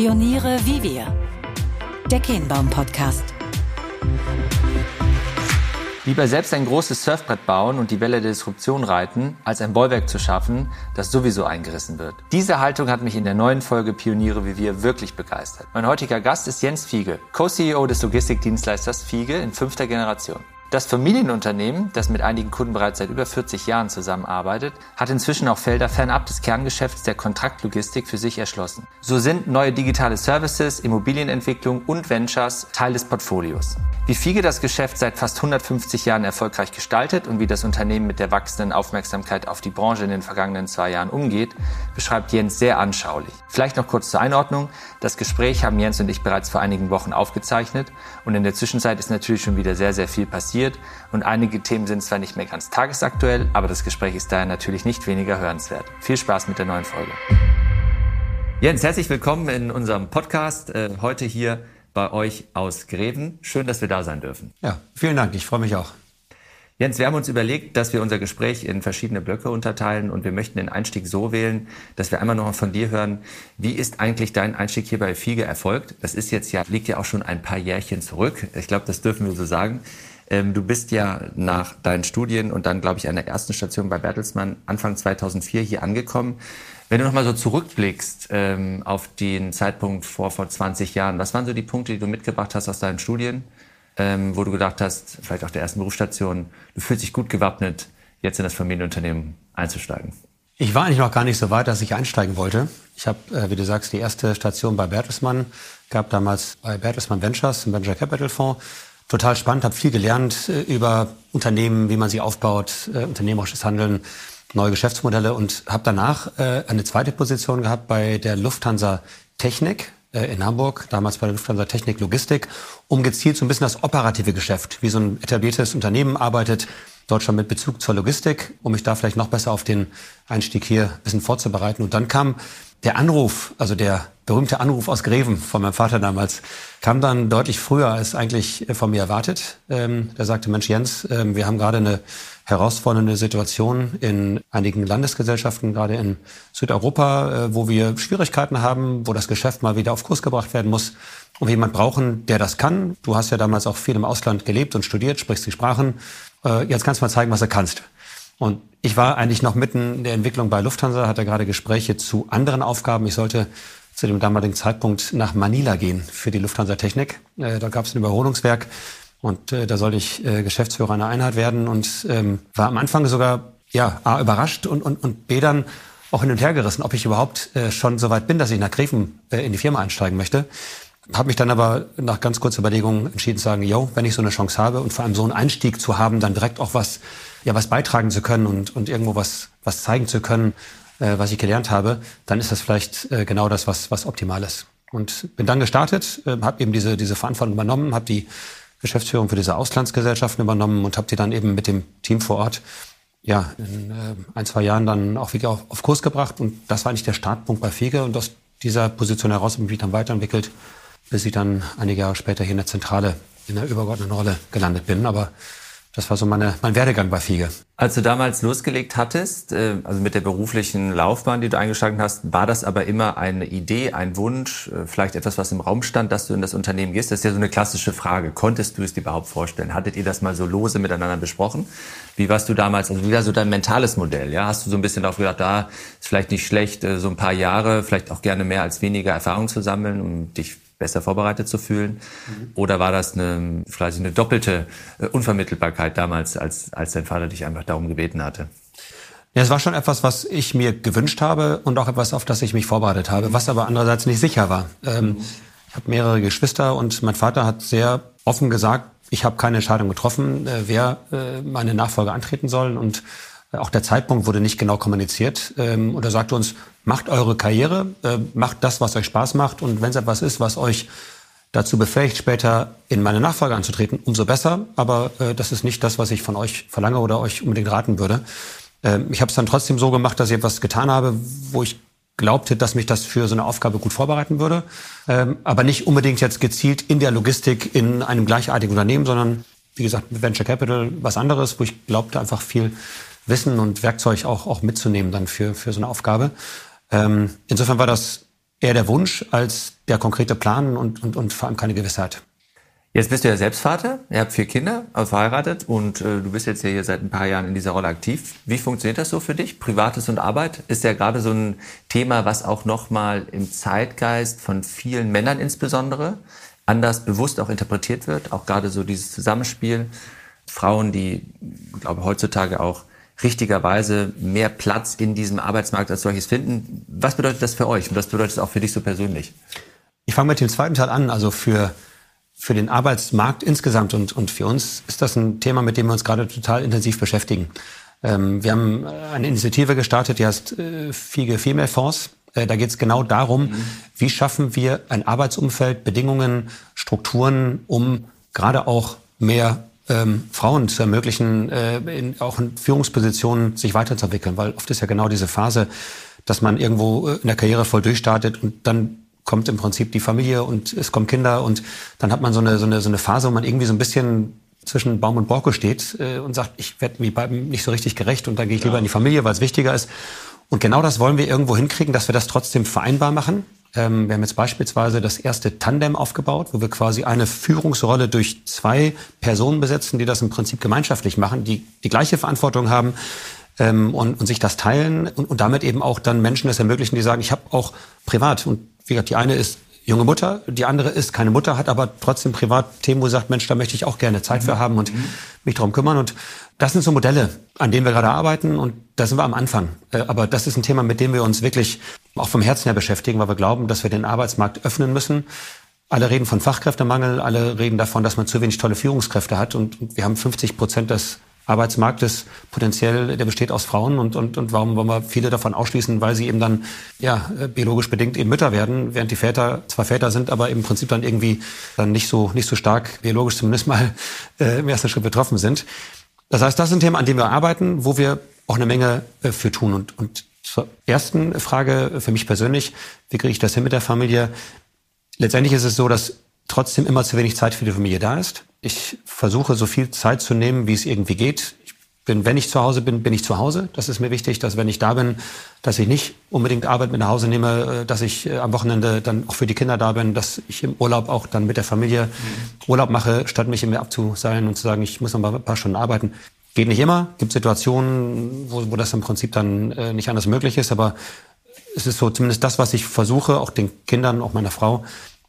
Pioniere wie wir. Der Kehnbaum Podcast. Lieber selbst ein großes Surfbrett bauen und die Welle der Disruption reiten, als ein Bollwerk zu schaffen, das sowieso eingerissen wird. Diese Haltung hat mich in der neuen Folge Pioniere wie wir wirklich begeistert. Mein heutiger Gast ist Jens Fiege, Co-CEO des Logistikdienstleisters Fiege in fünfter Generation. Das Familienunternehmen, das mit einigen Kunden bereits seit über 40 Jahren zusammenarbeitet, hat inzwischen auch Felder fernab des Kerngeschäfts der Kontraktlogistik für sich erschlossen. So sind neue digitale Services, Immobilienentwicklung und Ventures Teil des Portfolios. Wie Fiege das Geschäft seit fast 150 Jahren erfolgreich gestaltet und wie das Unternehmen mit der wachsenden Aufmerksamkeit auf die Branche in den vergangenen zwei Jahren umgeht, beschreibt Jens sehr anschaulich. Vielleicht noch kurz zur Einordnung. Das Gespräch haben Jens und ich bereits vor einigen Wochen aufgezeichnet und in der Zwischenzeit ist natürlich schon wieder sehr, sehr viel passiert diskutiert und einige Themen sind zwar nicht mehr ganz tagesaktuell, aber das Gespräch ist daher natürlich nicht weniger hörenswert. Viel Spaß mit der neuen Folge. Jens, herzlich willkommen in unserem Podcast. Äh, heute hier bei euch aus Greven. Schön, dass wir da sein dürfen. Ja, vielen Dank. Ich freue mich auch. Jens, wir haben uns überlegt, dass wir unser Gespräch in verschiedene Blöcke unterteilen und wir möchten den Einstieg so wählen, dass wir einmal noch von dir hören, wie ist eigentlich dein Einstieg hier bei Fiege erfolgt? Das ist jetzt ja, liegt ja auch schon ein paar Jährchen zurück. Ich glaube, das dürfen wir so sagen. Ähm, du bist ja nach deinen Studien und dann, glaube ich, an der ersten Station bei Bertelsmann Anfang 2004 hier angekommen. Wenn du nochmal so zurückblickst ähm, auf den Zeitpunkt vor, vor 20 Jahren, was waren so die Punkte, die du mitgebracht hast aus deinen Studien, ähm, wo du gedacht hast, vielleicht auch der ersten Berufsstation, du fühlst dich gut gewappnet, jetzt in das Familienunternehmen einzusteigen? Ich war eigentlich noch gar nicht so weit, dass ich einsteigen wollte. Ich habe, äh, wie du sagst, die erste Station bei Bertelsmann, gab damals bei Bertelsmann Ventures, im Venture Capital Fonds, total spannend, habe viel gelernt äh, über Unternehmen, wie man sie aufbaut, äh, unternehmerisches Handeln, neue Geschäftsmodelle und habe danach äh, eine zweite Position gehabt bei der Lufthansa Technik äh, in Hamburg, damals bei der Lufthansa Technik Logistik, um gezielt so ein bisschen das operative Geschäft, wie so ein etabliertes Unternehmen arbeitet, Deutschland mit Bezug zur Logistik, um mich da vielleicht noch besser auf den Einstieg hier ein bisschen vorzubereiten. Und dann kam der Anruf, also der berühmte Anruf aus Greven von meinem Vater damals, kam dann deutlich früher als eigentlich von mir erwartet. Ähm, der sagte, Mensch Jens, ähm, wir haben gerade eine herausfordernde Situation in einigen Landesgesellschaften, gerade in Südeuropa, äh, wo wir Schwierigkeiten haben, wo das Geschäft mal wieder auf Kurs gebracht werden muss und wir jemanden brauchen, der das kann. Du hast ja damals auch viel im Ausland gelebt und studiert, sprichst die Sprachen. Äh, jetzt kannst du mal zeigen, was du kannst. Und ich war eigentlich noch mitten in der Entwicklung bei Lufthansa, hatte gerade Gespräche zu anderen Aufgaben. Ich sollte zu dem damaligen Zeitpunkt nach Manila gehen für die Lufthansa Technik. Äh, da gab es ein Überholungswerk und äh, da sollte ich äh, Geschäftsführer einer Einheit werden und ähm, war am Anfang sogar ja A, überrascht und, und, und B dann auch hin und her gerissen, ob ich überhaupt äh, schon so weit bin, dass ich nach Greven äh, in die Firma einsteigen möchte. Habe mich dann aber nach ganz kurzer Überlegung entschieden zu sagen, yo, wenn ich so eine Chance habe und vor allem so einen Einstieg zu haben, dann direkt auch was ja was beitragen zu können und, und irgendwo was, was zeigen zu können, äh, was ich gelernt habe, dann ist das vielleicht äh, genau das, was, was optimal ist. Und bin dann gestartet, äh, habe eben diese, diese Verantwortung übernommen, habe die Geschäftsführung für diese Auslandsgesellschaften übernommen und habe die dann eben mit dem Team vor Ort ja, in äh, ein, zwei Jahren dann auch wieder auf, auf Kurs gebracht. Und das war eigentlich der Startpunkt bei Fege. Und aus dieser Position heraus habe ich mich dann weiterentwickelt, bis ich dann einige Jahre später hier in der Zentrale in der übergeordneten Rolle gelandet bin. Aber das war so meine, mein Werdegang bei Fiege. Als du damals losgelegt hattest, äh, also mit der beruflichen Laufbahn, die du eingeschlagen hast, war das aber immer eine Idee, ein Wunsch, äh, vielleicht etwas, was im Raum stand, dass du in das Unternehmen gehst? Das ist ja so eine klassische Frage. Konntest du es dir überhaupt vorstellen? Hattet ihr das mal so lose miteinander besprochen? Wie warst du damals, also wie war so dein mentales Modell? Ja, hast du so ein bisschen darauf gedacht, da ist vielleicht nicht schlecht, äh, so ein paar Jahre, vielleicht auch gerne mehr als weniger Erfahrung zu sammeln, um dich besser vorbereitet zu fühlen? Mhm. Oder war das eine, vielleicht eine doppelte äh, Unvermittelbarkeit damals, als, als dein Vater dich einfach darum gebeten hatte? Ja, es war schon etwas, was ich mir gewünscht habe und auch etwas, auf das ich mich vorbereitet habe, was aber andererseits nicht sicher war. Ähm, mhm. Ich habe mehrere Geschwister und mein Vater hat sehr offen gesagt, ich habe keine Entscheidung getroffen, äh, wer äh, meine Nachfolge antreten soll und auch der Zeitpunkt wurde nicht genau kommuniziert. Ähm, und er sagte uns, macht eure Karriere, äh, macht das, was euch Spaß macht. Und wenn es etwas ist, was euch dazu befähigt, später in meine Nachfolge anzutreten, umso besser. Aber äh, das ist nicht das, was ich von euch verlange oder euch unbedingt raten würde. Ähm, ich habe es dann trotzdem so gemacht, dass ich etwas getan habe, wo ich glaubte, dass mich das für so eine Aufgabe gut vorbereiten würde. Ähm, aber nicht unbedingt jetzt gezielt in der Logistik in einem gleichartigen Unternehmen, sondern wie gesagt, mit Venture Capital was anderes, wo ich glaubte, einfach viel Wissen und Werkzeug auch, auch mitzunehmen dann für, für so eine Aufgabe. Ähm, insofern war das eher der Wunsch als der konkrete Plan und, und, und vor allem keine Gewissheit. Jetzt bist du ja selbst Vater, ihr habt vier Kinder, also verheiratet und äh, du bist jetzt ja hier seit ein paar Jahren in dieser Rolle aktiv. Wie funktioniert das so für dich? Privates und Arbeit ist ja gerade so ein Thema, was auch nochmal im Zeitgeist von vielen Männern insbesondere anders bewusst auch interpretiert wird. Auch gerade so dieses Zusammenspiel. Frauen, die, ich glaube, heutzutage auch richtigerweise mehr Platz in diesem Arbeitsmarkt als solches finden. Was bedeutet das für euch und was bedeutet es auch für dich so persönlich? Ich fange mit dem zweiten Teil an. Also für für den Arbeitsmarkt insgesamt und, und für uns ist das ein Thema, mit dem wir uns gerade total intensiv beschäftigen. Ähm, wir haben eine Initiative gestartet, die heißt äh, FIGE Female Force. Äh, da geht es genau darum, mhm. wie schaffen wir ein Arbeitsumfeld, Bedingungen, Strukturen, um gerade auch mehr ähm, Frauen zu ermöglichen, äh, in, auch in Führungspositionen sich weiterzuentwickeln. Weil oft ist ja genau diese Phase, dass man irgendwo äh, in der Karriere voll durchstartet und dann kommt im Prinzip die Familie und es kommen Kinder und dann hat man so eine, so eine, so eine Phase, wo man irgendwie so ein bisschen zwischen Baum und Borke steht äh, und sagt, ich werde mir beiden nicht so richtig gerecht und dann gehe ich ja. lieber in die Familie, weil es wichtiger ist. Und genau das wollen wir irgendwo hinkriegen, dass wir das trotzdem vereinbar machen. Ähm, wir haben jetzt beispielsweise das erste Tandem aufgebaut, wo wir quasi eine Führungsrolle durch zwei Personen besetzen, die das im Prinzip gemeinschaftlich machen, die die gleiche Verantwortung haben ähm, und, und sich das teilen und, und damit eben auch dann Menschen es ermöglichen, die sagen, ich habe auch privat und wie gesagt, die eine ist junge Mutter, die andere ist keine Mutter, hat aber trotzdem privat Themen, wo sie sagt, Mensch, da möchte ich auch gerne Zeit für mhm. haben und mhm. mich darum kümmern. Und das sind so Modelle, an denen wir gerade arbeiten und da sind wir am Anfang. Äh, aber das ist ein Thema, mit dem wir uns wirklich auch vom Herzen her beschäftigen, weil wir glauben, dass wir den Arbeitsmarkt öffnen müssen. Alle reden von Fachkräftemangel, alle reden davon, dass man zu wenig tolle Führungskräfte hat und wir haben 50 Prozent des Arbeitsmarktes potenziell, der besteht aus Frauen und, und, und warum wollen wir viele davon ausschließen, weil sie eben dann ja biologisch bedingt eben Mütter werden, während die Väter zwar Väter sind, aber im Prinzip dann irgendwie dann nicht so nicht so stark biologisch zumindest mal äh, im ersten Schritt betroffen sind. Das heißt, das ist ein Thema, an dem wir arbeiten, wo wir auch eine Menge äh, für tun. Und, und zur ersten Frage für mich persönlich, wie kriege ich das hin mit der Familie? Letztendlich ist es so, dass trotzdem immer zu wenig Zeit für die Familie da ist. Ich versuche so viel Zeit zu nehmen, wie es irgendwie geht. Ich bin, wenn ich zu Hause bin, bin ich zu Hause. Das ist mir wichtig, dass wenn ich da bin, dass ich nicht unbedingt Arbeit mit nach Hause nehme, äh, dass ich äh, am Wochenende dann auch für die Kinder da bin, dass ich im Urlaub auch dann mit der Familie mhm. Urlaub mache, statt mich immer abzuseilen und zu sagen, ich muss noch mal ein paar Stunden arbeiten. Geht nicht immer. Gibt Situationen, wo, wo das im Prinzip dann äh, nicht anders möglich ist, aber es ist so zumindest das, was ich versuche, auch den Kindern, auch meiner Frau,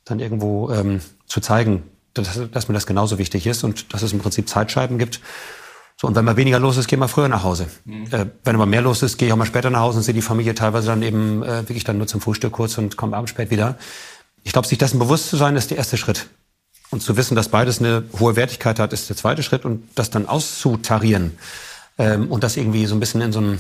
dann irgendwo ähm, zu zeigen, dass, dass mir das genauso wichtig ist und dass es im Prinzip Zeitscheiben gibt. So, und wenn mal weniger los ist, gehe mal früher nach Hause. Mhm. Äh, wenn aber mehr los ist, gehe ich auch mal später nach Hause und sehe die Familie teilweise dann eben äh, wirklich dann nur zum Frühstück kurz und komme abends spät wieder. Ich glaube, sich dessen bewusst zu sein, ist der erste Schritt. Und zu wissen, dass beides eine hohe Wertigkeit hat, ist der zweite Schritt. Und das dann auszutarieren ähm, und das irgendwie so ein bisschen in so einem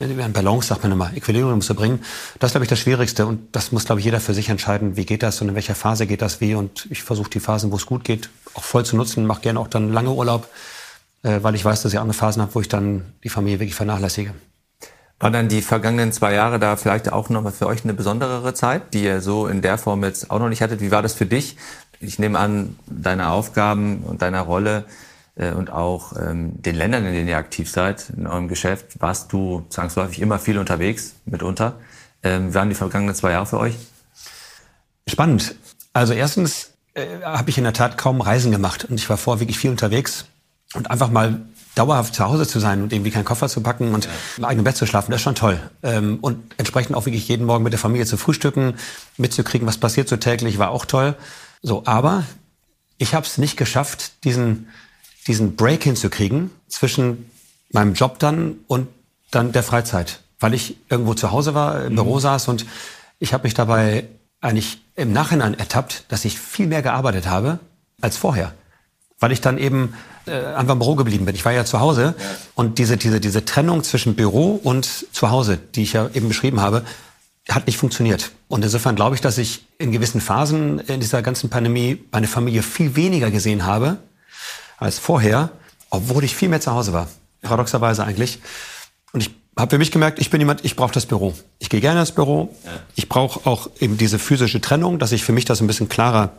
ein Balance, sagt man immer, Equilibrium zu bringen. Das ist, glaube ich, das Schwierigste. Und das muss, glaube ich, jeder für sich entscheiden, wie geht das und in welcher Phase geht das wie. Und ich versuche die Phasen, wo es gut geht, auch voll zu nutzen. Mache gerne auch dann lange Urlaub, äh, weil ich weiß, dass ich eine Phasen habe, wo ich dann die Familie wirklich vernachlässige. Waren dann die vergangenen zwei Jahre da vielleicht auch nochmal für euch eine besondere Zeit, die ihr so in der Form jetzt auch noch nicht hattet? Wie war das für dich? Ich nehme an, deine Aufgaben und deiner Rolle äh, und auch ähm, den Ländern, in denen ihr aktiv seid, in eurem Geschäft, warst du zwangsläufig immer viel unterwegs, mitunter. Ähm, wie waren die vergangenen zwei Jahre für euch? Spannend. Also erstens äh, habe ich in der Tat kaum Reisen gemacht und ich war vorher wirklich viel unterwegs und einfach mal dauerhaft zu Hause zu sein und irgendwie keinen Koffer zu packen und im eigenen Bett zu schlafen, das ist schon toll. Ähm, und entsprechend auch wirklich jeden Morgen mit der Familie zu frühstücken, mitzukriegen, was passiert so täglich, war auch toll. So, aber ich habe es nicht geschafft, diesen diesen Break hinzukriegen zwischen meinem Job dann und dann der Freizeit, weil ich irgendwo zu Hause war, im mhm. Büro saß und ich habe mich dabei eigentlich im Nachhinein ertappt, dass ich viel mehr gearbeitet habe als vorher, weil ich dann eben äh, einfach im Büro geblieben bin. Ich war ja zu Hause und diese diese diese Trennung zwischen Büro und zu Hause, die ich ja eben beschrieben habe, hat nicht funktioniert. Und insofern glaube ich, dass ich in gewissen Phasen in dieser ganzen Pandemie meine Familie viel weniger gesehen habe als vorher, obwohl ich viel mehr zu Hause war. Paradoxerweise eigentlich. Und ich habe für mich gemerkt, ich bin jemand, ich brauche das Büro. Ich gehe gerne ins Büro. Ich brauche auch eben diese physische Trennung, dass ich für mich das ein bisschen klarer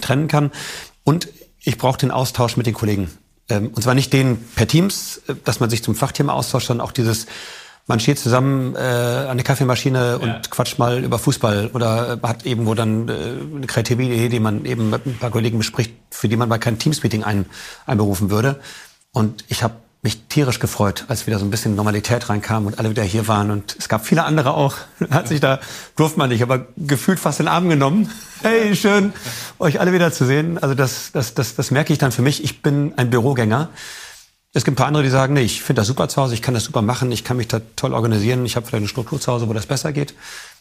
trennen kann. Und ich brauche den Austausch mit den Kollegen. Ähm, und zwar nicht den per Teams, äh, dass man sich zum Fachthema austauscht, sondern auch dieses man steht zusammen äh, an der Kaffeemaschine und ja. quatscht mal über Fußball oder hat eben wo dann äh, eine kreative Idee, die man eben mit ein paar Kollegen bespricht, für die man mal kein Teams-Meeting ein, einberufen würde. Und ich habe mich tierisch gefreut, als wieder so ein bisschen Normalität reinkam und alle wieder hier waren. Und es gab viele andere auch. Hat sich da, durfte man nicht, aber gefühlt fast den Arm genommen. Hey, schön, euch alle wieder zu sehen. Also das, das, das, das merke ich dann für mich. Ich bin ein Bürogänger. Es gibt ein paar andere, die sagen, nee, ich finde das super zu Hause, ich kann das super machen, ich kann mich da toll organisieren, ich habe vielleicht eine Struktur zu Hause, wo das besser geht.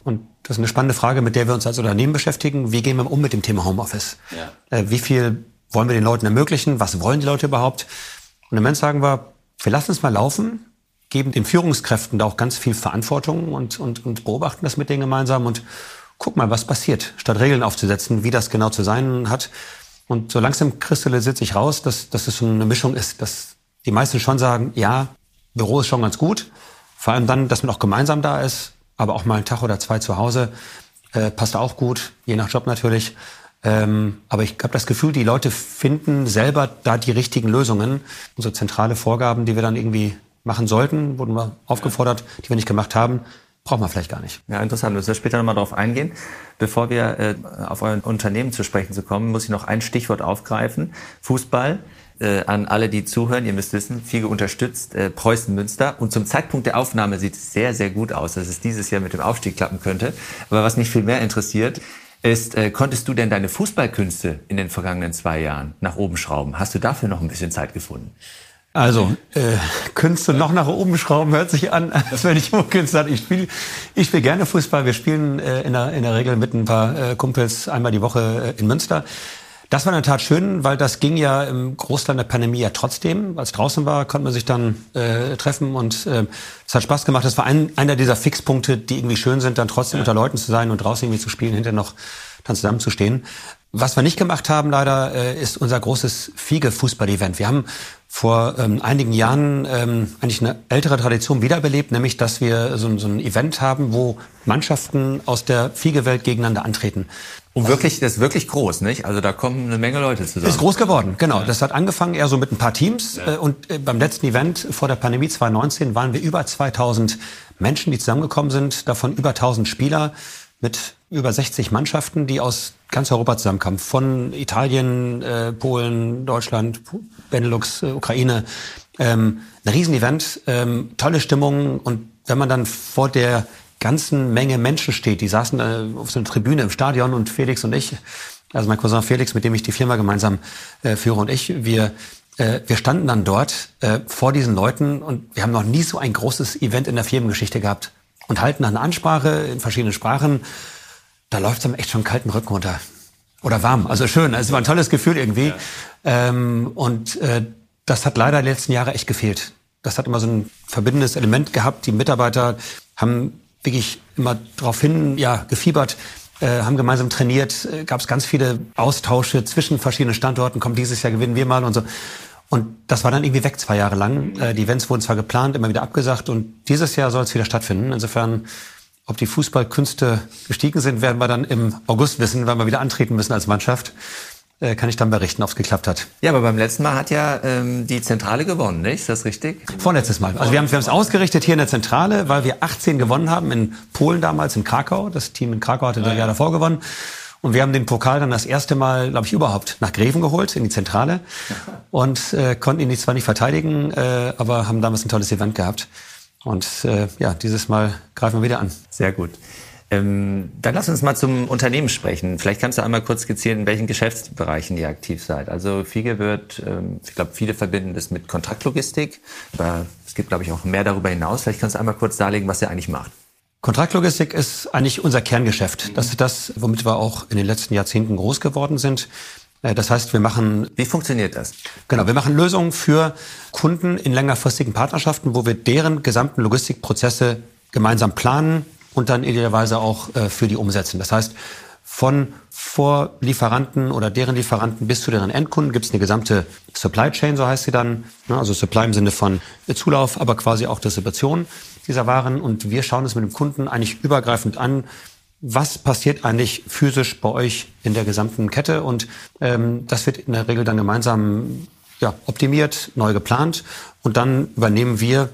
Und das ist eine spannende Frage, mit der wir uns als Unternehmen beschäftigen. Wie gehen wir um mit dem Thema Homeoffice? Ja. Äh, wie viel wollen wir den Leuten ermöglichen? Was wollen die Leute überhaupt? Und im Moment sagen wir, wir lassen es mal laufen, geben den Führungskräften da auch ganz viel Verantwortung und, und, und beobachten das mit denen gemeinsam und guck mal, was passiert, statt Regeln aufzusetzen, wie das genau zu sein hat. Und so langsam kristallisiert sich raus, dass, dass es so eine Mischung ist, dass die meisten schon sagen, ja, Büro ist schon ganz gut. Vor allem dann, dass man auch gemeinsam da ist, aber auch mal einen Tag oder zwei zu Hause äh, passt auch gut, je nach Job natürlich. Ähm, aber ich habe das Gefühl, die Leute finden selber da die richtigen Lösungen. Unsere zentrale Vorgaben, die wir dann irgendwie machen sollten, wurden wir aufgefordert, die wir nicht gemacht haben, braucht man vielleicht gar nicht. Ja, interessant. Wir müssen später nochmal darauf eingehen. Bevor wir äh, auf euer Unternehmen zu sprechen zu kommen, muss ich noch ein Stichwort aufgreifen. Fußball. Äh, an alle, die zuhören, ihr müsst wissen, Fiege unterstützt äh, Preußen Münster und zum Zeitpunkt der Aufnahme sieht es sehr, sehr gut aus, dass es dieses Jahr mit dem Aufstieg klappen könnte. Aber was mich viel mehr interessiert, ist, äh, konntest du denn deine Fußballkünste in den vergangenen zwei Jahren nach oben schrauben? Hast du dafür noch ein bisschen Zeit gefunden? Also, äh, Künste noch nach oben schrauben hört sich an, als wenn ich Künste hatte. Ich spiele ich spiel gerne Fußball. Wir spielen äh, in, der, in der Regel mit ein paar äh, Kumpels einmal die Woche äh, in Münster. Das war in der Tat schön, weil das ging ja im Großteil der Pandemie ja trotzdem. Als draußen war, konnte man sich dann äh, treffen und äh, es hat Spaß gemacht. Das war ein, einer dieser Fixpunkte, die irgendwie schön sind, dann trotzdem ja. unter Leuten zu sein und draußen irgendwie zu spielen, hinterher noch dann zusammenzustehen. Was wir nicht gemacht haben leider, äh, ist unser großes Fiege-Fußball-Event. Wir haben vor ähm, einigen Jahren ähm, eigentlich eine ältere Tradition wiederbelebt, nämlich dass wir so, so ein Event haben, wo Mannschaften aus der Fiege-Welt gegeneinander antreten. Und wirklich, das ist wirklich groß, nicht? Also da kommen eine Menge Leute zusammen. Ist groß geworden, genau. Das hat angefangen eher so mit ein paar Teams. Ja. Äh, und äh, beim letzten Event vor der Pandemie 2019 waren wir über 2000 Menschen, die zusammengekommen sind, davon über 1000 Spieler mit über 60 Mannschaften, die aus ganz Europa zusammenkamen. Von Italien, äh, Polen, Deutschland, Benelux, äh, Ukraine. Ähm, ein Riesenevent, ähm, tolle Stimmung. Und wenn man dann vor der ganzen Menge Menschen steht. Die saßen äh, auf so einer Tribüne im Stadion und Felix und ich, also mein Cousin Felix, mit dem ich die Firma gemeinsam äh, führe und ich, wir äh, wir standen dann dort äh, vor diesen Leuten und wir haben noch nie so ein großes Event in der Firmengeschichte gehabt und halten dann eine Ansprache in verschiedenen Sprachen. Da läuft es einem echt schon kalten Rücken runter. Oder warm, also schön. Es war ein tolles Gefühl irgendwie. Ja. Ähm, und äh, das hat leider die letzten Jahre echt gefehlt. Das hat immer so ein verbindendes Element gehabt. Die Mitarbeiter haben wirklich immer darauf hin, ja, gefiebert, äh, haben gemeinsam trainiert, äh, gab es ganz viele Austausche zwischen verschiedenen Standorten, kommt dieses Jahr gewinnen wir mal und so. Und das war dann irgendwie weg zwei Jahre lang. Äh, die Events wurden zwar geplant, immer wieder abgesagt und dieses Jahr soll es wieder stattfinden. Insofern, ob die Fußballkünste gestiegen sind, werden wir dann im August wissen, wenn wir wieder antreten müssen als Mannschaft. Äh, kann ich dann berichten, ob es geklappt hat. Ja, aber beim letzten Mal hat ja ähm, die Zentrale gewonnen, nicht? Ist das richtig? Vorletztes Mal. Also wir haben wir es ausgerichtet hier in der Zentrale, weil wir 18 gewonnen haben in Polen damals, in Krakau. Das Team in Krakau hatte das Jahr davor gewonnen. Und wir haben den Pokal dann das erste Mal, glaube ich, überhaupt nach Greven geholt, in die Zentrale. Und äh, konnten ihn zwar nicht verteidigen, äh, aber haben damals ein tolles Event gehabt. Und äh, ja, dieses Mal greifen wir wieder an. Sehr gut. Ähm, dann lass uns mal zum Unternehmen sprechen. Vielleicht kannst du einmal kurz skizzieren, in welchen Geschäftsbereichen ihr aktiv seid. Also Fiege wird, ähm, ich glaube, viele verbinden das mit Kontraktlogistik, aber es gibt, glaube ich, auch mehr darüber hinaus. Vielleicht kannst du einmal kurz darlegen, was ihr eigentlich macht. Kontraktlogistik ist eigentlich unser Kerngeschäft. Das ist das, womit wir auch in den letzten Jahrzehnten groß geworden sind. Äh, das heißt, wir machen. Wie funktioniert das? Genau, wir machen Lösungen für Kunden in längerfristigen Partnerschaften, wo wir deren gesamten Logistikprozesse gemeinsam planen, und dann idealerweise auch äh, für die umsetzen. Das heißt, von Vorlieferanten oder deren Lieferanten bis zu deren Endkunden gibt es eine gesamte Supply Chain, so heißt sie dann. Also Supply im Sinne von Zulauf, aber quasi auch Distribution dieser Waren. Und wir schauen es mit dem Kunden eigentlich übergreifend an, was passiert eigentlich physisch bei euch in der gesamten Kette. Und ähm, das wird in der Regel dann gemeinsam ja, optimiert, neu geplant. Und dann übernehmen wir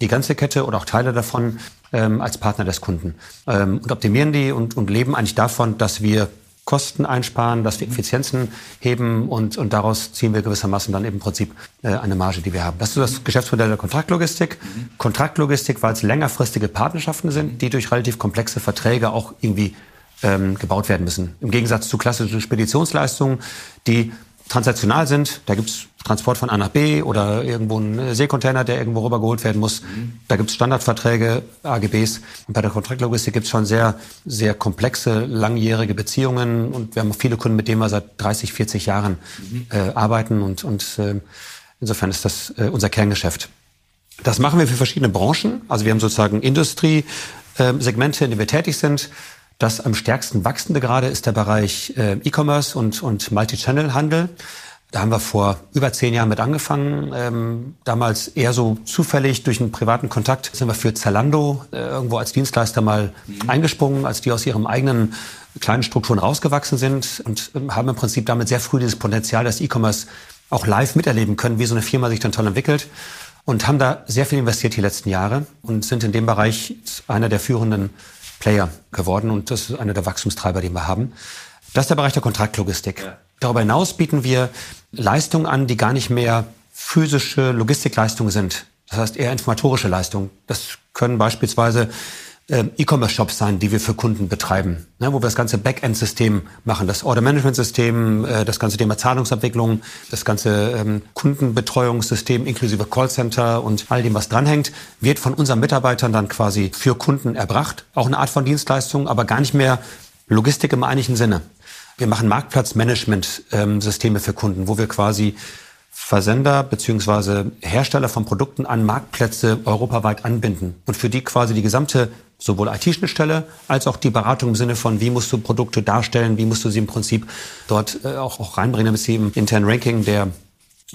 die ganze Kette oder auch Teile davon ähm, als Partner des Kunden ähm, und optimieren die und, und leben eigentlich davon, dass wir Kosten einsparen, dass wir Effizienzen heben und, und daraus ziehen wir gewissermaßen dann eben im Prinzip äh, eine Marge, die wir haben. Das ist das Geschäftsmodell der Kontraktlogistik. Kontraktlogistik, weil es längerfristige Partnerschaften sind, die durch relativ komplexe Verträge auch irgendwie ähm, gebaut werden müssen. Im Gegensatz zu klassischen Speditionsleistungen, die transaktional sind. Da gibt's Transport von A nach B oder irgendwo ein Seekontainer, der irgendwo rübergeholt werden muss. Mhm. Da gibt's Standardverträge, AGBs. Und bei der Kontraktlogistik gibt's schon sehr, sehr komplexe, langjährige Beziehungen. Und wir haben viele Kunden, mit denen wir seit 30, 40 Jahren mhm. äh, arbeiten. Und, und äh, insofern ist das äh, unser Kerngeschäft. Das machen wir für verschiedene Branchen. Also wir haben sozusagen Industriesegmente, in denen wir tätig sind. Das am stärksten wachsende gerade ist der Bereich äh, E-Commerce und, und Multi-Channel-Handel. Da haben wir vor über zehn Jahren mit angefangen. Ähm, damals eher so zufällig durch einen privaten Kontakt sind wir für Zalando äh, irgendwo als Dienstleister mal mhm. eingesprungen, als die aus ihrem eigenen kleinen Strukturen rausgewachsen sind und ähm, haben im Prinzip damit sehr früh dieses Potenzial des E-Commerce auch live miterleben können, wie so eine Firma sich dann toll entwickelt und haben da sehr viel investiert die letzten Jahre und sind in dem Bereich einer der führenden Player geworden und das ist einer der Wachstumstreiber, den wir haben. Das ist der Bereich der Kontraktlogistik. Ja. Darüber hinaus bieten wir Leistungen an, die gar nicht mehr physische Logistikleistungen sind. Das heißt eher informatorische Leistungen. Das können beispielsweise äh, E-Commerce-Shops sein, die wir für Kunden betreiben, ne, wo wir das ganze Backend-System machen, das Order-Management-System, äh, das ganze Thema Zahlungsabwicklung, das ganze ähm, Kundenbetreuungssystem inklusive Callcenter und all dem, was dranhängt, wird von unseren Mitarbeitern dann quasi für Kunden erbracht. Auch eine Art von Dienstleistung, aber gar nicht mehr Logistik im eigentlichen Sinne. Wir machen Marktplatzmanagement-Systeme ähm, für Kunden, wo wir quasi Versender beziehungsweise Hersteller von Produkten an Marktplätze europaweit anbinden und für die quasi die gesamte sowohl IT-Schnittstelle als auch die Beratung im Sinne von, wie musst du Produkte darstellen, wie musst du sie im Prinzip dort äh, auch, auch reinbringen, damit sie im internen Ranking der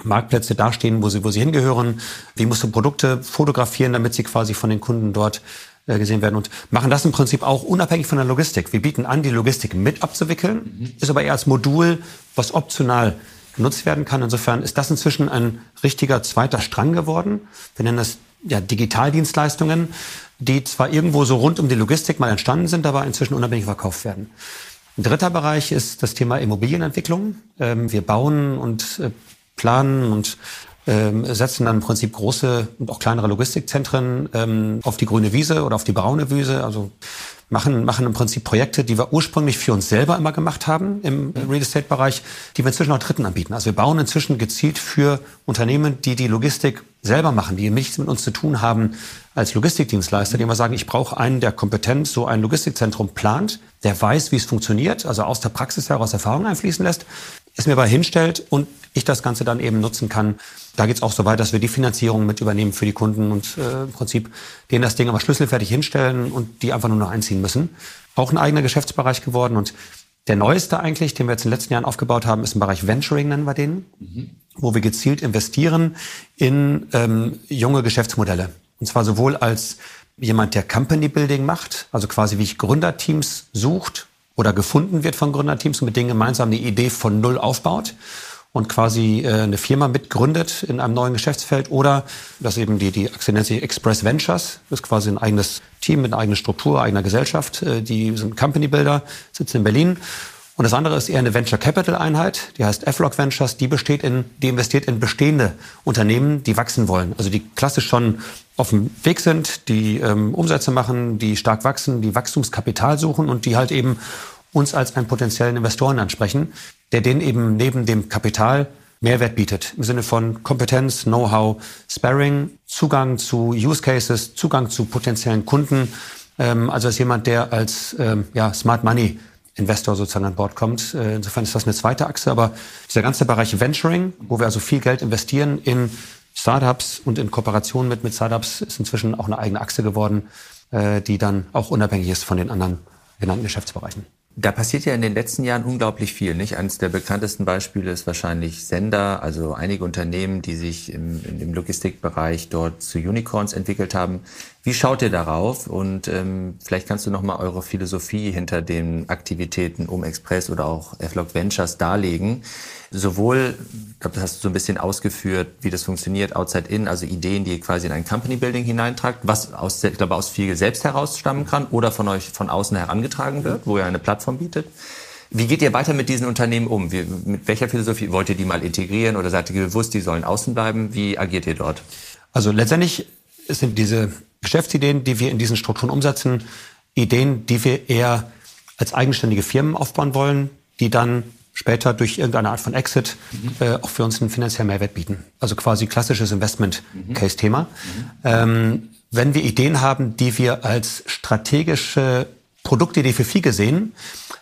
Marktplätze dastehen, wo sie, wo sie hingehören, wie musst du Produkte fotografieren, damit sie quasi von den Kunden dort äh, gesehen werden und machen das im Prinzip auch unabhängig von der Logistik. Wir bieten an, die Logistik mit abzuwickeln, mhm. ist aber eher als Modul, was optional genutzt werden kann. Insofern ist das inzwischen ein richtiger zweiter Strang geworden. Wir nennen das ja, Digitaldienstleistungen, die zwar irgendwo so rund um die Logistik mal entstanden sind, aber inzwischen unabhängig verkauft werden. Ein dritter Bereich ist das Thema Immobilienentwicklung. Ähm, wir bauen und äh, planen und ähm, setzen dann im Prinzip große und auch kleinere Logistikzentren ähm, auf die grüne Wiese oder auf die braune Wiese. Also machen, machen im Prinzip Projekte, die wir ursprünglich für uns selber immer gemacht haben im Real Estate-Bereich, die wir inzwischen auch Dritten anbieten. Also wir bauen inzwischen gezielt für Unternehmen, die die Logistik selber machen, die nichts mit uns zu tun haben als Logistikdienstleister, die immer sagen, ich brauche einen, der kompetent so ein Logistikzentrum plant, der weiß, wie es funktioniert, also aus der Praxis heraus Erfahrung einfließen lässt, es mir aber hinstellt und ich das Ganze dann eben nutzen kann. Da geht es auch so weit, dass wir die Finanzierung mit übernehmen für die Kunden und äh, im Prinzip denen das Ding aber schlüsselfertig hinstellen und die einfach nur noch einziehen müssen. Auch ein eigener Geschäftsbereich geworden und der neueste eigentlich, den wir jetzt in den letzten Jahren aufgebaut haben, ist im Bereich Venturing, nennen wir den, mhm. wo wir gezielt investieren in ähm, junge Geschäftsmodelle. Und zwar sowohl als jemand, der Company Building macht, also quasi wie ich Gründerteams sucht oder gefunden wird von Gründerteams und mit denen gemeinsam eine Idee von Null aufbaut und quasi äh, eine Firma mitgründet in einem neuen Geschäftsfeld oder das eben die, die Aktie nennt sich Express Ventures, ist quasi ein eigenes Team mit einer eigenen Struktur, eigener Gesellschaft, äh, die sind Company Builder, sitzen in Berlin. Und das andere ist eher eine Venture Capital Einheit, die heißt Flock Ventures, die besteht in, die investiert in bestehende Unternehmen, die wachsen wollen. Also die klassisch schon auf dem Weg sind, die ähm, Umsätze machen, die stark wachsen, die Wachstumskapital suchen und die halt eben uns als einen potenziellen Investoren ansprechen, der denen eben neben dem Kapital Mehrwert bietet. Im Sinne von Kompetenz, Know-how, Sparring, Zugang zu Use Cases, Zugang zu potenziellen Kunden. Ähm, also als jemand, der als ähm, ja, Smart Money Investor sozusagen an Bord kommt. Äh, insofern ist das eine zweite Achse. Aber dieser ganze Bereich Venturing, wo wir also viel Geld investieren in Startups und in Kooperation mit, mit Startups, ist inzwischen auch eine eigene Achse geworden, äh, die dann auch unabhängig ist von den anderen genannten Geschäftsbereichen. Da passiert ja in den letzten Jahren unglaublich viel. Nicht? Eines der bekanntesten Beispiele ist wahrscheinlich Sender, also einige Unternehmen, die sich im, im Logistikbereich dort zu Unicorns entwickelt haben. Wie schaut ihr darauf? Und ähm, vielleicht kannst du noch mal eure Philosophie hinter den Aktivitäten um Express oder auch Flock Ventures darlegen. Sowohl, ich glaube, das hast du so ein bisschen ausgeführt, wie das funktioniert, outside in, also Ideen, die ihr quasi in ein Company Building hineintragt, was aus, ich glaube, aus Fiegel selbst herausstammen kann oder von euch von außen herangetragen wird, wo ihr eine Plattform bietet. Wie geht ihr weiter mit diesen Unternehmen um? Wie, mit welcher Philosophie wollt ihr die mal integrieren oder seid ihr bewusst, die sollen außen bleiben? Wie agiert ihr dort? Also letztendlich sind diese Geschäftsideen, die wir in diesen Strukturen umsetzen, Ideen, die wir eher als eigenständige Firmen aufbauen wollen, die dann später durch irgendeine Art von Exit mhm. äh, auch für uns einen finanziellen Mehrwert bieten. Also quasi klassisches Investment-Case-Thema. Mhm. Ähm, wenn wir Ideen haben, die wir als strategische Produktidee für Fiege sehen,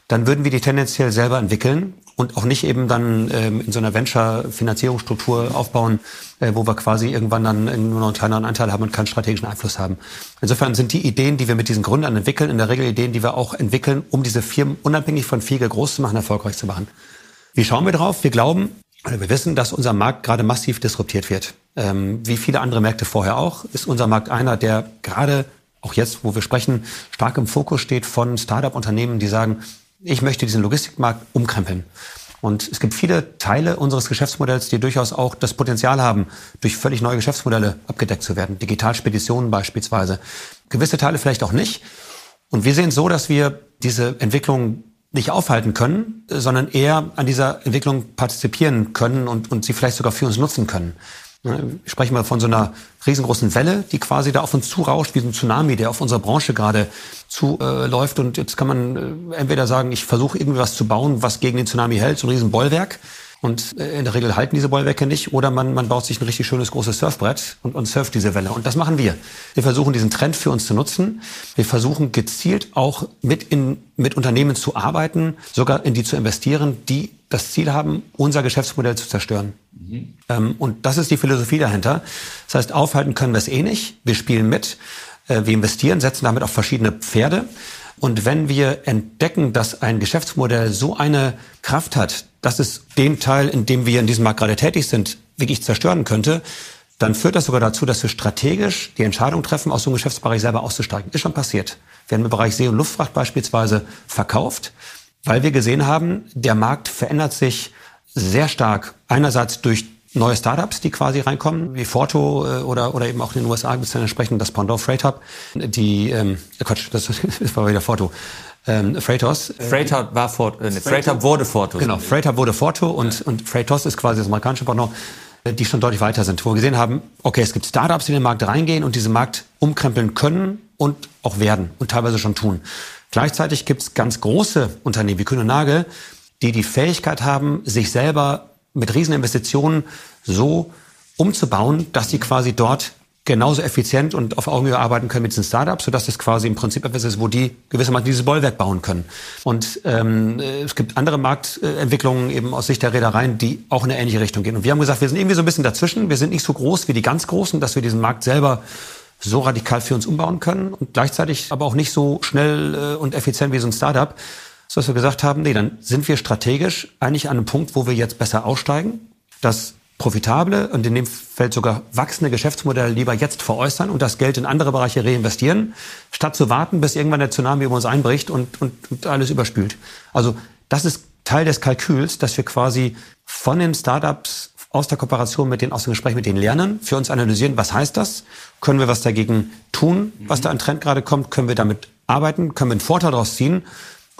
dann würden wir die tendenziell selber entwickeln und auch nicht eben dann ähm, in so einer Venture-Finanzierungsstruktur aufbauen, äh, wo wir quasi irgendwann dann nur noch einen kleineren Anteil haben und keinen strategischen Einfluss haben. Insofern sind die Ideen, die wir mit diesen Gründern entwickeln, in der Regel Ideen, die wir auch entwickeln, um diese Firmen unabhängig von Fiege groß zu machen, erfolgreich zu machen. Wie schauen wir drauf? Wir glauben, wir wissen, dass unser Markt gerade massiv disruptiert wird. Ähm, wie viele andere Märkte vorher auch, ist unser Markt einer, der gerade auch jetzt, wo wir sprechen, stark im Fokus steht von Start-up-Unternehmen, die sagen, ich möchte diesen Logistikmarkt umkrempeln. Und es gibt viele Teile unseres Geschäftsmodells, die durchaus auch das Potenzial haben, durch völlig neue Geschäftsmodelle abgedeckt zu werden. Digitalspeditionen beispielsweise. Gewisse Teile vielleicht auch nicht. Und wir sehen es so, dass wir diese Entwicklung nicht aufhalten können, sondern eher an dieser Entwicklung partizipieren können und, und sie vielleicht sogar für uns nutzen können. Ne, sprechen wir von so einer riesengroßen Welle, die quasi da auf uns zurauscht, wie so ein Tsunami, der auf unsere Branche gerade zuläuft. Äh, und jetzt kann man äh, entweder sagen, ich versuche irgendwie was zu bauen, was gegen den Tsunami hält, so ein Riesenbollwerk. Und äh, in der Regel halten diese Bollwerke nicht. Oder man, man baut sich ein richtig schönes großes Surfbrett und, und surft diese Welle. Und das machen wir. Wir versuchen diesen Trend für uns zu nutzen. Wir versuchen gezielt auch mit, in, mit Unternehmen zu arbeiten, sogar in die zu investieren, die das Ziel haben, unser Geschäftsmodell zu zerstören. Mhm. Ähm, und das ist die Philosophie dahinter. Das heißt, aufhalten können wir es eh nicht. Wir spielen mit. Äh, wir investieren, setzen damit auf verschiedene Pferde. Und wenn wir entdecken, dass ein Geschäftsmodell so eine Kraft hat, dass es den Teil, in dem wir in diesem Markt gerade tätig sind, wirklich zerstören könnte, dann führt das sogar dazu, dass wir strategisch die Entscheidung treffen, aus so einem Geschäftsbereich selber auszusteigen. Ist schon passiert. Wir haben im Bereich See- und Luftfracht beispielsweise verkauft, weil wir gesehen haben, der Markt verändert sich sehr stark. Einerseits durch neue Startups, die quasi reinkommen, wie Forto äh, oder, oder eben auch in den USA gibt es dann entsprechend das Pendant Freight Hub, die, ähm, Quatsch, das, das war wieder Forto, ähm, Freightos. Freighter war Forto, äh, Freighter wurde Forto. Genau, Freighter wurde Forto und, ja. und Freightos ist quasi das amerikanische Pendant, äh, die schon deutlich weiter sind, wo wir gesehen haben, okay, es gibt Startups, die in den Markt reingehen und diesen Markt umkrempeln können und auch werden und teilweise schon tun. Gleichzeitig gibt es ganz große Unternehmen wie Kühn und Nagel, die die Fähigkeit haben, sich selber mit Rieseninvestitionen so umzubauen, dass sie quasi dort genauso effizient und auf Augenhöhe arbeiten können mit diesen Startups, sodass es quasi im Prinzip etwas ist, wo die gewissermaßen dieses Bollwerk bauen können. Und ähm, es gibt andere Marktentwicklungen eben aus Sicht der Reedereien, die auch in eine ähnliche Richtung gehen. Und wir haben gesagt, wir sind irgendwie so ein bisschen dazwischen. Wir sind nicht so groß wie die ganz Großen, dass wir diesen Markt selber so radikal für uns umbauen können und gleichzeitig aber auch nicht so schnell äh, und effizient wie so ein Startup, so dass wir gesagt haben, nee, dann sind wir strategisch eigentlich an einem Punkt, wo wir jetzt besser aussteigen, das profitable und in dem Feld sogar wachsende Geschäftsmodelle lieber jetzt veräußern und das Geld in andere Bereiche reinvestieren, statt zu warten, bis irgendwann der Tsunami über uns einbricht und, und, und alles überspült. Also das ist Teil des Kalküls, dass wir quasi von den Startups aus der Kooperation mit denen, aus dem Gespräch mit denen lernen, für uns analysieren, was heißt das? Können wir was dagegen tun, was da an Trend gerade kommt? Können wir damit arbeiten? Können wir einen Vorteil daraus ziehen?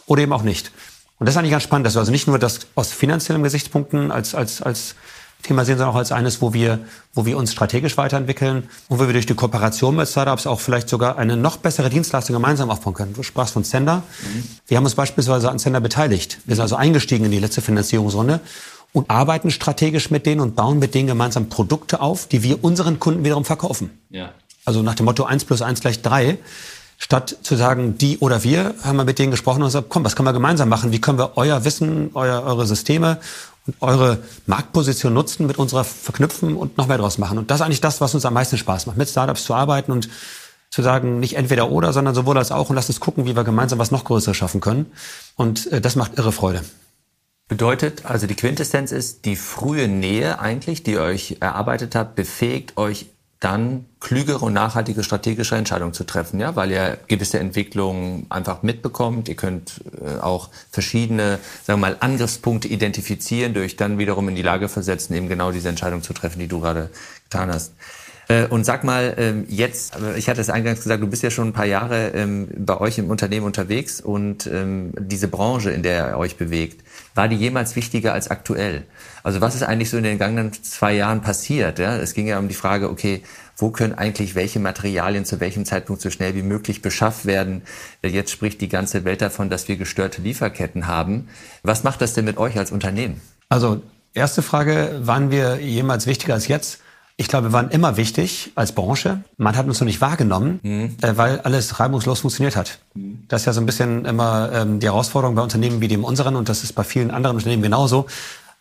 Oder eben auch nicht? Und das ist eigentlich ganz spannend, dass wir also nicht nur das aus finanziellen Gesichtspunkten als, als, als Thema sehen, sondern auch als eines, wo wir, wo wir uns strategisch weiterentwickeln und wo wir durch die Kooperation mit Startups auch vielleicht sogar eine noch bessere Dienstleistung gemeinsam aufbauen können. Du sprachst von Sender. Mhm. Wir haben uns beispielsweise an Sender beteiligt. Wir sind also eingestiegen in die letzte Finanzierungsrunde und arbeiten strategisch mit denen und bauen mit denen gemeinsam Produkte auf, die wir unseren Kunden wiederum verkaufen. Ja. Also nach dem Motto 1 plus 1 gleich 3. Statt zu sagen, die oder wir, haben wir mit denen gesprochen und gesagt, komm, was können wir gemeinsam machen? Wie können wir euer Wissen, euer, eure Systeme und eure Marktposition nutzen, mit unserer verknüpfen und noch mehr draus machen. Und das ist eigentlich das, was uns am meisten Spaß macht, mit Startups zu arbeiten und zu sagen, nicht entweder oder, sondern sowohl als auch und lasst uns gucken, wie wir gemeinsam was noch Größeres schaffen können. Und äh, das macht irre Freude. Bedeutet, also die Quintessenz ist, die frühe Nähe eigentlich, die ihr euch erarbeitet habt, befähigt euch dann klügere und nachhaltige strategische Entscheidungen zu treffen, ja, weil ihr gewisse Entwicklungen einfach mitbekommt. Ihr könnt äh, auch verschiedene, sagen wir mal, Angriffspunkte identifizieren, durch dann wiederum in die Lage versetzen, eben genau diese Entscheidung zu treffen, die du gerade getan hast. Äh, und sag mal, ähm, jetzt, ich hatte es eingangs gesagt, du bist ja schon ein paar Jahre ähm, bei euch im Unternehmen unterwegs und ähm, diese Branche, in der ihr euch bewegt, war die jemals wichtiger als aktuell? Also was ist eigentlich so in den vergangenen zwei Jahren passiert? Ja? Es ging ja um die Frage, okay, wo können eigentlich welche Materialien zu welchem Zeitpunkt so schnell wie möglich beschafft werden? Jetzt spricht die ganze Welt davon, dass wir gestörte Lieferketten haben. Was macht das denn mit euch als Unternehmen? Also erste Frage, waren wir jemals wichtiger als jetzt? Ich glaube, wir waren immer wichtig als Branche. Man hat uns noch nicht wahrgenommen, mhm. äh, weil alles reibungslos funktioniert hat. Mhm. Das ist ja so ein bisschen immer ähm, die Herausforderung bei Unternehmen wie dem unseren und das ist bei vielen anderen Unternehmen genauso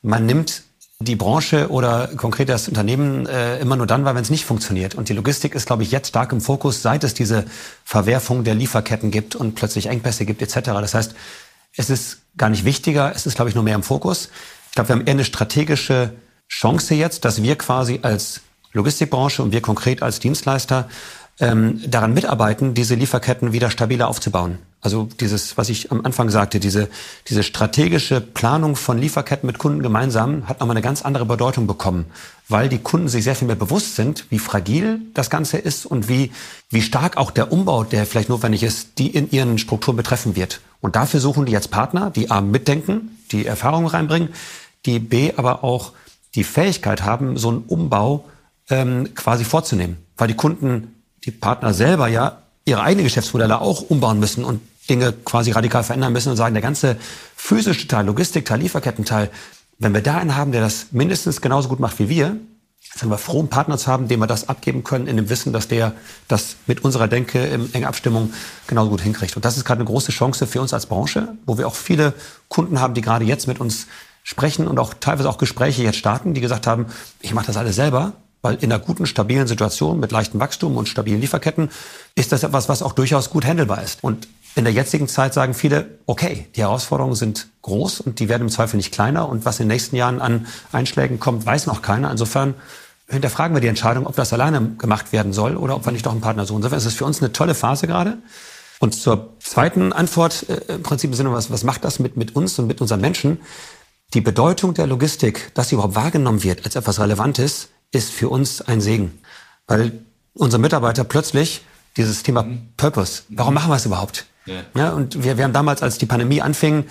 man nimmt die Branche oder konkret das Unternehmen äh, immer nur dann wahr, wenn es nicht funktioniert. Und die Logistik ist, glaube ich, jetzt stark im Fokus, seit es diese Verwerfung der Lieferketten gibt und plötzlich Engpässe gibt etc. Das heißt, es ist gar nicht wichtiger, es ist, glaube ich, nur mehr im Fokus. Ich glaube, wir haben eher eine strategische Chance jetzt, dass wir quasi als Logistikbranche und wir konkret als Dienstleister ähm, daran mitarbeiten, diese Lieferketten wieder stabiler aufzubauen. Also dieses, was ich am Anfang sagte, diese, diese strategische Planung von Lieferketten mit Kunden gemeinsam hat nochmal eine ganz andere Bedeutung bekommen, weil die Kunden sich sehr viel mehr bewusst sind, wie fragil das Ganze ist und wie, wie stark auch der Umbau, der vielleicht notwendig ist, die in ihren Strukturen betreffen wird. Und dafür suchen die jetzt Partner, die A mitdenken, die Erfahrungen reinbringen, die B aber auch die Fähigkeit haben, so einen Umbau ähm, quasi vorzunehmen. Weil die Kunden die Partner selber ja ihre eigenen Geschäftsmodelle auch umbauen müssen und Dinge quasi radikal verändern müssen und sagen, der ganze physische Teil, Logistikteil, Lieferkettenteil, wenn wir da einen haben, der das mindestens genauso gut macht wie wir, sind wir froh, einen Partner zu haben, dem wir das abgeben können, in dem Wissen, dass der das mit unserer Denke in enger Abstimmung genauso gut hinkriegt. Und das ist gerade eine große Chance für uns als Branche, wo wir auch viele Kunden haben, die gerade jetzt mit uns sprechen und auch teilweise auch Gespräche jetzt starten, die gesagt haben, ich mache das alles selber, weil in einer guten, stabilen Situation mit leichtem Wachstum und stabilen Lieferketten ist das etwas, was auch durchaus gut handelbar ist. Und in der jetzigen Zeit sagen viele, okay, die Herausforderungen sind groß und die werden im Zweifel nicht kleiner. Und was in den nächsten Jahren an Einschlägen kommt, weiß noch keiner. Insofern hinterfragen wir die Entscheidung, ob das alleine gemacht werden soll oder ob wir nicht doch einen Partner suchen. Insofern ist es für uns eine tolle Phase gerade. Und zur zweiten Antwort, äh, im Prinzip im Sinne, was, was macht das mit, mit uns und mit unseren Menschen? Die Bedeutung der Logistik, dass sie überhaupt wahrgenommen wird als etwas Relevantes, ist für uns ein Segen, weil unsere Mitarbeiter plötzlich dieses Thema mhm. Purpose, warum machen wir es überhaupt? Ja. ja. und wir, wir haben damals, als die Pandemie anfing,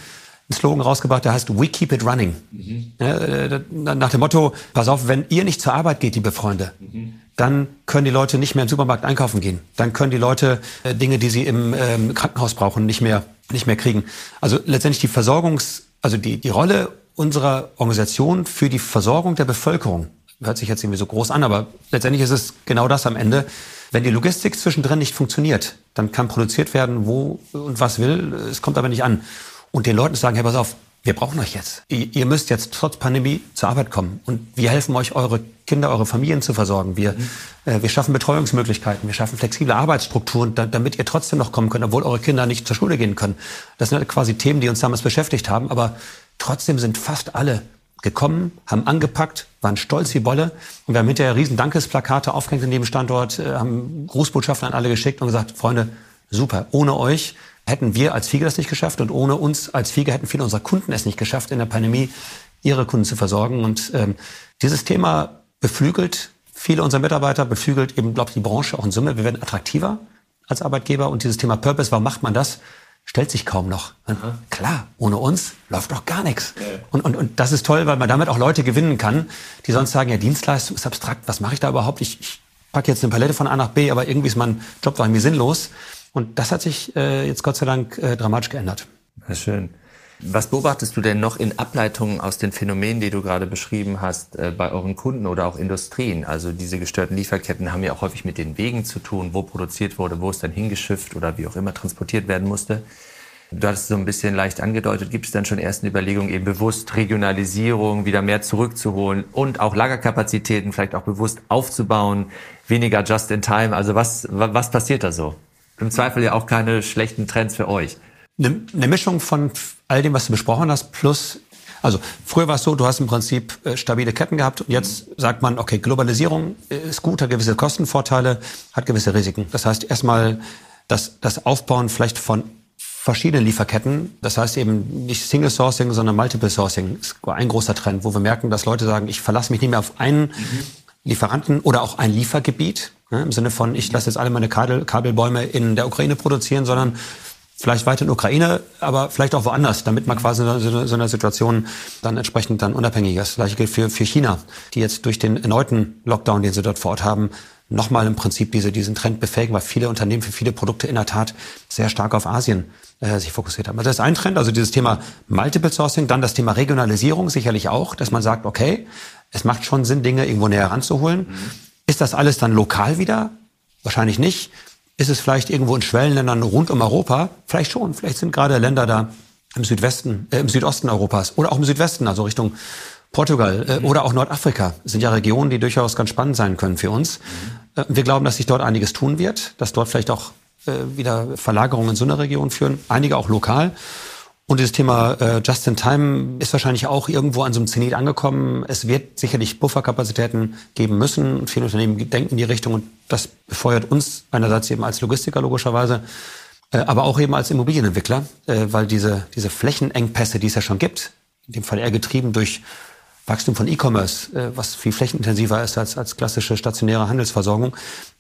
einen Slogan rausgebracht, der heißt We Keep It Running. Mhm. Ja, äh, nach dem Motto, pass auf, wenn ihr nicht zur Arbeit geht, liebe Freunde, mhm. dann können die Leute nicht mehr im Supermarkt einkaufen gehen. Dann können die Leute äh, Dinge, die sie im ähm, Krankenhaus brauchen, nicht mehr, nicht mehr kriegen. Also letztendlich die Versorgungs-, also die, die Rolle unserer Organisation für die Versorgung der Bevölkerung hört sich jetzt irgendwie so groß an, aber letztendlich ist es genau das am Ende. Wenn die Logistik zwischendrin nicht funktioniert, dann kann produziert werden, wo und was will, es kommt aber nicht an. Und den Leuten sagen, hey, pass auf, wir brauchen euch jetzt. Ihr müsst jetzt trotz Pandemie zur Arbeit kommen. Und wir helfen euch, eure Kinder, eure Familien zu versorgen. Wir, mhm. äh, wir schaffen Betreuungsmöglichkeiten, wir schaffen flexible Arbeitsstrukturen, da, damit ihr trotzdem noch kommen könnt, obwohl eure Kinder nicht zur Schule gehen können. Das sind quasi Themen, die uns damals beschäftigt haben. Aber trotzdem sind fast alle gekommen, haben angepackt, waren stolz wie Bolle. Und wir haben hinterher riesen Dankesplakate aufgehängt in dem Standort, äh, haben Grußbotschaften an alle geschickt und gesagt, Freunde, super, ohne euch hätten wir als Fiege das nicht geschafft und ohne uns als Fiege hätten viele unserer Kunden es nicht geschafft, in der Pandemie ihre Kunden zu versorgen. Und ähm, dieses Thema beflügelt viele unserer Mitarbeiter, beflügelt eben, glaube ich, die Branche auch in Summe. Wir werden attraktiver als Arbeitgeber und dieses Thema Purpose, warum macht man das? Stellt sich kaum noch. Aha. Klar, ohne uns läuft doch gar nichts. Ja. Und, und, und das ist toll, weil man damit auch Leute gewinnen kann, die sonst sagen, ja, Dienstleistung ist abstrakt, was mache ich da überhaupt? Ich, ich packe jetzt eine Palette von A nach B, aber irgendwie ist mein Job doch irgendwie sinnlos. Und das hat sich äh, jetzt Gott sei Dank äh, dramatisch geändert. Ja, schön. Was beobachtest du denn noch in Ableitungen aus den Phänomenen, die du gerade beschrieben hast, äh, bei euren Kunden oder auch Industrien? Also diese gestörten Lieferketten haben ja auch häufig mit den Wegen zu tun, wo produziert wurde, wo es dann hingeschifft oder wie auch immer transportiert werden musste. Du hattest so ein bisschen leicht angedeutet, gibt es dann schon ersten Überlegungen, eben bewusst Regionalisierung wieder mehr zurückzuholen und auch Lagerkapazitäten vielleicht auch bewusst aufzubauen, weniger just in time. Also was, was passiert da so? Im Zweifel ja auch keine schlechten Trends für euch. Eine, eine Mischung von all dem, was du besprochen hast, plus Also früher war es so, du hast im Prinzip äh, stabile Ketten gehabt und jetzt sagt man, okay, Globalisierung ist gut, hat gewisse Kostenvorteile, hat gewisse Risiken. Das heißt erstmal das, das Aufbauen vielleicht von verschiedenen Lieferketten. Das heißt eben nicht Single Sourcing, sondern Multiple Sourcing ist ein großer Trend, wo wir merken, dass Leute sagen, ich verlasse mich nicht mehr auf einen mhm. Lieferanten oder auch ein Liefergebiet, ne, im Sinne von, ich lasse jetzt alle meine Kabel, Kabelbäume in der Ukraine produzieren, sondern vielleicht weiter in Ukraine, aber vielleicht auch woanders, damit man quasi in so einer Situation dann entsprechend dann unabhängig ist. Das gleiche gilt für, für China, die jetzt durch den erneuten Lockdown, den sie dort vor Ort haben, nochmal im Prinzip diese, diesen Trend befähigen, weil viele Unternehmen für viele Produkte in der Tat sehr stark auf Asien äh, sich fokussiert haben. Also das ist ein Trend, also dieses Thema Multiple Sourcing, dann das Thema Regionalisierung sicherlich auch, dass man sagt, okay, es macht schon Sinn, Dinge irgendwo näher ranzuholen. Mhm. Ist das alles dann lokal wieder? Wahrscheinlich nicht. Ist es vielleicht irgendwo in Schwellenländern rund um Europa? Vielleicht schon. Vielleicht sind gerade Länder da im Südwesten, äh, im Südosten Europas oder auch im Südwesten, also Richtung Portugal äh, mhm. oder auch Nordafrika. Das sind ja Regionen, die durchaus ganz spannend sein können für uns. Mhm. Äh, wir glauben, dass sich dort einiges tun wird, dass dort vielleicht auch äh, wieder Verlagerungen in so eine Region führen, einige auch lokal. Und dieses Thema äh, Just in Time ist wahrscheinlich auch irgendwo an so einem Zenit angekommen. Es wird sicherlich Bufferkapazitäten geben müssen. Viele Unternehmen denken in die Richtung und das befeuert uns einerseits eben als Logistiker logischerweise, äh, aber auch eben als Immobilienentwickler, äh, weil diese, diese Flächenengpässe, die es ja schon gibt, in dem Fall eher getrieben durch Wachstum von E-Commerce, äh, was viel flächenintensiver ist als, als klassische stationäre Handelsversorgung,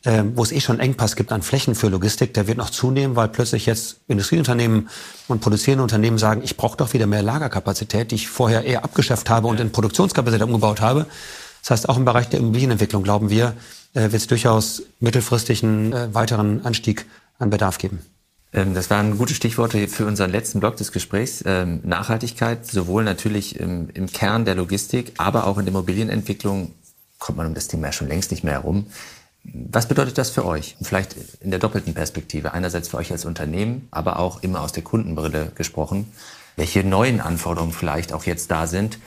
äh, wo es eh schon Engpass gibt an Flächen für Logistik, der wird noch zunehmen, weil plötzlich jetzt Industrieunternehmen und produzierende Unternehmen sagen, ich brauche doch wieder mehr Lagerkapazität, die ich vorher eher abgeschafft habe und in Produktionskapazität umgebaut habe. Das heißt, auch im Bereich der Immobilienentwicklung, glauben wir, äh, wird es durchaus mittelfristig einen äh, weiteren Anstieg an Bedarf geben. Ähm, das waren gute Stichworte für unseren letzten Block des Gesprächs. Ähm, Nachhaltigkeit, sowohl natürlich im, im Kern der Logistik, aber auch in der Immobilienentwicklung kommt man um das Thema schon längst nicht mehr herum. Was bedeutet das für euch? Vielleicht in der doppelten Perspektive. Einerseits für euch als Unternehmen, aber auch immer aus der Kundenbrille gesprochen. Welche neuen Anforderungen vielleicht auch jetzt da sind,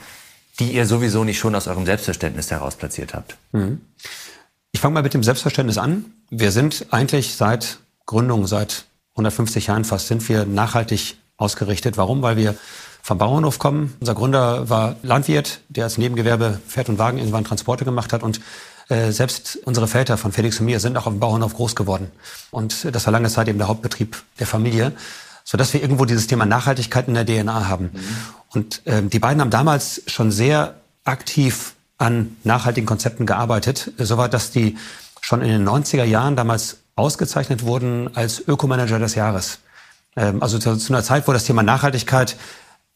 die ihr sowieso nicht schon aus eurem Selbstverständnis heraus platziert habt? Mhm. Ich fange mal mit dem Selbstverständnis an. Wir sind eigentlich seit Gründung, seit 150 Jahren fast sind wir nachhaltig ausgerichtet. Warum? Weil wir vom Bauernhof kommen. Unser Gründer war Landwirt, der als Nebengewerbe Pferd und Wagen irgendwann Transporte gemacht hat und äh, selbst unsere Väter von Felix und mir sind auch auf dem Bauernhof groß geworden. Und das war lange Zeit eben der Hauptbetrieb der Familie, sodass wir irgendwo dieses Thema Nachhaltigkeit in der DNA haben. Mhm. Und äh, die beiden haben damals schon sehr aktiv an nachhaltigen Konzepten gearbeitet, soweit dass die schon in den 90er Jahren damals ausgezeichnet wurden als Ökomanager des Jahres. Ähm, also zu, zu, einer Zeit, wo das Thema Nachhaltigkeit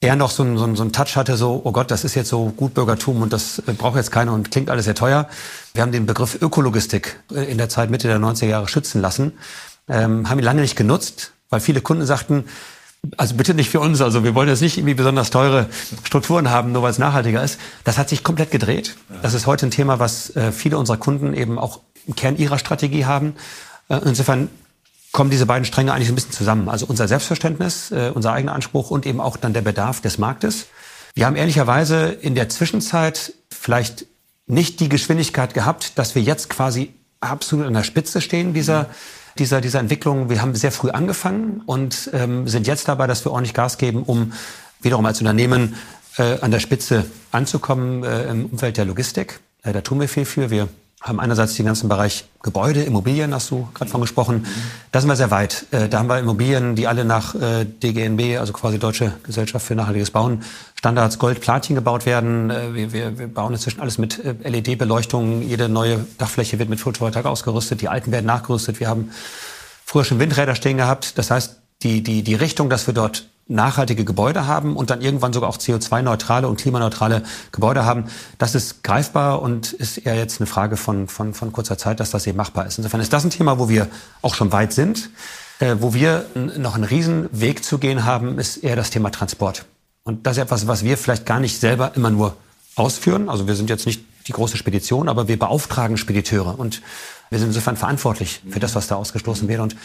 eher noch so einen so so ein Touch hatte, so, oh Gott, das ist jetzt so Gutbürgertum und das äh, braucht jetzt keiner und klingt alles sehr teuer. Wir haben den Begriff Ökologistik äh, in der Zeit Mitte der 90er Jahre schützen lassen, ähm, haben ihn lange nicht genutzt, weil viele Kunden sagten, also bitte nicht für uns, also wir wollen jetzt nicht irgendwie besonders teure Strukturen haben, nur weil es nachhaltiger ist. Das hat sich komplett gedreht. Das ist heute ein Thema, was äh, viele unserer Kunden eben auch im Kern ihrer Strategie haben insofern kommen diese beiden Stränge eigentlich ein bisschen zusammen. Also unser Selbstverständnis, äh, unser eigener Anspruch und eben auch dann der Bedarf des Marktes. Wir haben ehrlicherweise in der Zwischenzeit vielleicht nicht die Geschwindigkeit gehabt, dass wir jetzt quasi absolut an der Spitze stehen dieser, dieser, dieser Entwicklung. Wir haben sehr früh angefangen und ähm, sind jetzt dabei, dass wir ordentlich Gas geben, um wiederum als Unternehmen äh, an der Spitze anzukommen äh, im Umfeld der Logistik. Äh, da tun wir viel für. Wir haben einerseits den ganzen Bereich Gebäude, Immobilien, hast du gerade von gesprochen. Da sind wir sehr weit. Äh, da haben wir Immobilien, die alle nach äh, DGNB, also quasi Deutsche Gesellschaft für nachhaltiges Bauen, Standards Gold, Platin gebaut werden. Äh, wir, wir, wir bauen inzwischen alles mit LED-Beleuchtung. Jede neue Dachfläche wird mit Photovoltaik ausgerüstet. Die alten werden nachgerüstet. Wir haben früher schon Windräder stehen gehabt. Das heißt, die, die, die Richtung, dass wir dort nachhaltige Gebäude haben und dann irgendwann sogar auch CO2-neutrale und klimaneutrale Gebäude haben, das ist greifbar und ist eher jetzt eine Frage von, von, von kurzer Zeit, dass das eben machbar ist. Insofern ist das ein Thema, wo wir auch schon weit sind. Äh, wo wir noch einen riesen Weg zu gehen haben, ist eher das Thema Transport. Und das ist etwas, was wir vielleicht gar nicht selber immer nur ausführen. Also wir sind jetzt nicht die große Spedition, aber wir beauftragen Spediteure und wir sind insofern verantwortlich für das, was da ausgestoßen wird. Und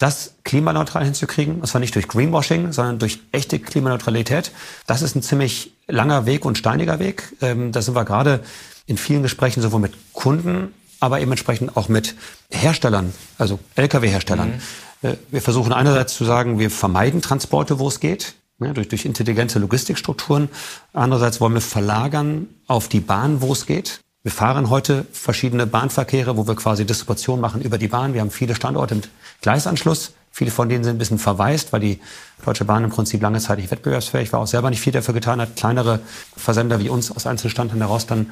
das klimaneutral hinzukriegen, und zwar nicht durch Greenwashing, sondern durch echte Klimaneutralität, das ist ein ziemlich langer Weg und steiniger Weg. Ähm, da sind wir gerade in vielen Gesprächen sowohl mit Kunden, aber eben entsprechend auch mit Herstellern, also Lkw-Herstellern. Mhm. Äh, wir versuchen einerseits zu sagen, wir vermeiden Transporte, wo es geht. ne, durch, durch intelligente Logistikstrukturen. Andererseits wollen wir verlagern auf die Bahn, wo es geht. Wir fahren heute verschiedene Bahnverkehre, wo wir quasi Distribution machen über die Bahn. Wir haben viele Standorte mit Gleisanschluss. Viele von denen sind ein bisschen verwaist, weil die Deutsche Bahn im Prinzip lange Zeit nicht wettbewerbsfähig war, auch selber nicht viel dafür getan hat, kleinere Versender wie uns aus Einzelstandhalten heraus dann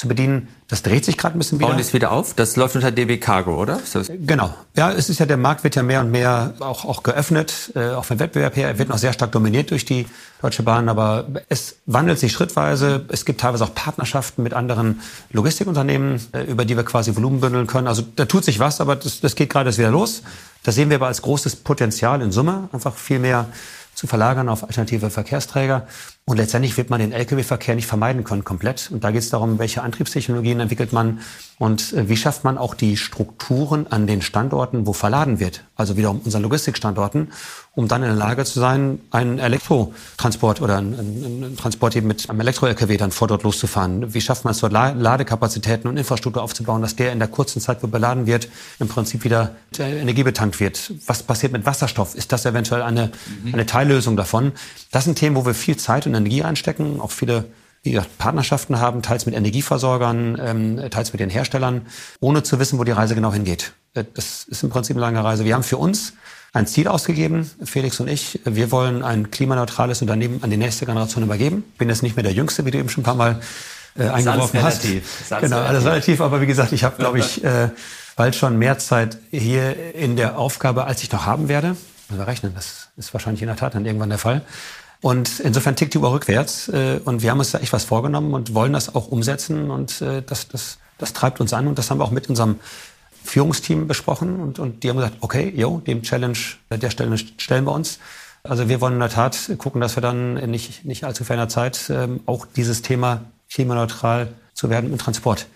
zu bedienen. Das dreht sich gerade ein bisschen wieder. Bauen es wieder auf? Das läuft unter DB Cargo, oder? Genau. Ja, es ist ja, der Markt wird ja mehr und mehr auch, auch geöffnet, äh, auch vom Wettbewerb her. Er wird noch sehr stark dominiert durch die Deutsche Bahn, aber es wandelt sich schrittweise. Es gibt teilweise auch Partnerschaften mit anderen Logistikunternehmen, äh, über die wir quasi Volumen bündeln können. Also da tut sich was, aber das, das geht gerade erst wieder los. Das sehen wir aber als großes Potenzial in Summe, einfach viel mehr zu verlagern auf alternative Verkehrsträger. Und letztendlich wird man den Lkw-Verkehr nicht vermeiden können komplett. Und da geht es darum, welche Antriebstechnologien entwickelt man und äh, wie schafft man auch die Strukturen an den Standorten, wo verladen wird. Also wiederum unseren Logistikstandorten, um dann in der Lage zu sein, einen Elektrotransport oder einen, einen Transport eben mit einem Elektro-Lkw dann vor dort loszufahren. Wie schafft man es dort Ladekapazitäten und Infrastruktur aufzubauen, dass der in der kurzen Zeit, wo beladen wird, im Prinzip wieder energiebetankt wird. Was passiert mit Wasserstoff? Ist das eventuell eine, mhm. eine Teillösung davon? Das sind Themen, wo wir viel Zeit und Energie einstecken, auch viele wie gesagt, Partnerschaften haben, teils mit Energieversorgern, ähm, teils mit den Herstellern, ohne zu wissen, wo die Reise genau hingeht. Äh, das ist im Prinzip eine lange Reise. Wir haben für uns ein Ziel ausgegeben, Felix und ich. Wir wollen ein klimaneutrales Unternehmen an die nächste Generation übergeben. Bin jetzt nicht mehr der Jüngste, wie du eben schon ein paar Mal äh, eingeworfen hast. Genau, alles relativ. Aber wie gesagt, ich habe, glaube ich, äh, bald schon mehr Zeit hier in der Aufgabe, als ich noch haben werde. Also rechnen, das ist wahrscheinlich in der Tat dann irgendwann der Fall. Und insofern tickt die Uhr rückwärts. Äh, und wir haben uns da echt was vorgenommen und wollen das auch umsetzen. Und äh, das, das, das treibt uns an. Und das haben wir auch mit unserem Führungsteam besprochen. Und, und die haben gesagt, okay, jo, dem Challenge, der Stelle stellen wir uns. Also wir wollen in der Tat gucken, dass wir dann nicht, nicht allzu ferner Zeit ähm, auch dieses Thema klimaneutral zu werden im Transport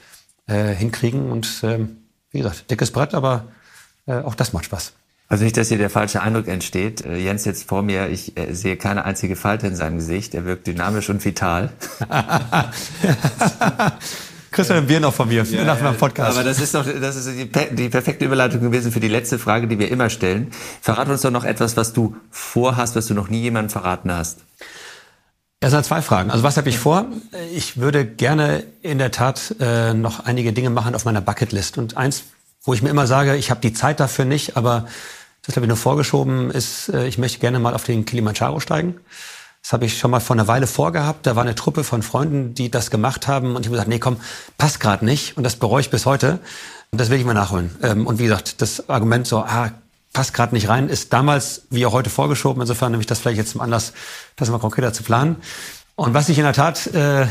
äh, hinkriegen. Und ähm, wie gesagt, dickes Brett, aber äh, auch das macht Spaß. Also nicht, dass hier der falsche Eindruck entsteht. Äh, Jens jetzt vor mir, ich äh, sehe keine einzige Falte in seinem Gesicht. Er wirkt dynamisch und vital. Ein Bier noch von mir ja, nach meinem Podcast. Aber das ist doch, das ist die, die, perfekte Überleitung gewesen für die letzte Frage, die wir immer stellen. Verrat uns doch noch etwas, was du vorhast, was du noch nie jemandem verraten hast. Das sind zwei Fragen. Also was habe ich vor? Ich würde gerne in der Tat äh, noch einige Dinge machen auf meiner Bucketlist. Und eins wo ich mir immer sage, ich habe die Zeit dafür nicht, aber das habe ich nur vorgeschoben, ist, äh, ich möchte gerne mal auf den Kilimanjaro steigen. Das habe ich schon mal vor einer Weile vorgehabt. Da war eine Truppe von Freunden, die das gemacht haben. Und ich habe gesagt, nee, komm, passt gerade nicht. Und das bereue ich bis heute. Und das will ich mal nachholen. Ähm, und wie gesagt, das Argument so, ah, passt gerade nicht rein, ist damals wie auch heute vorgeschoben. Insofern nehme ich das vielleicht jetzt zum Anlass, das mal konkreter zu planen. Und was ich in der Tat, äh,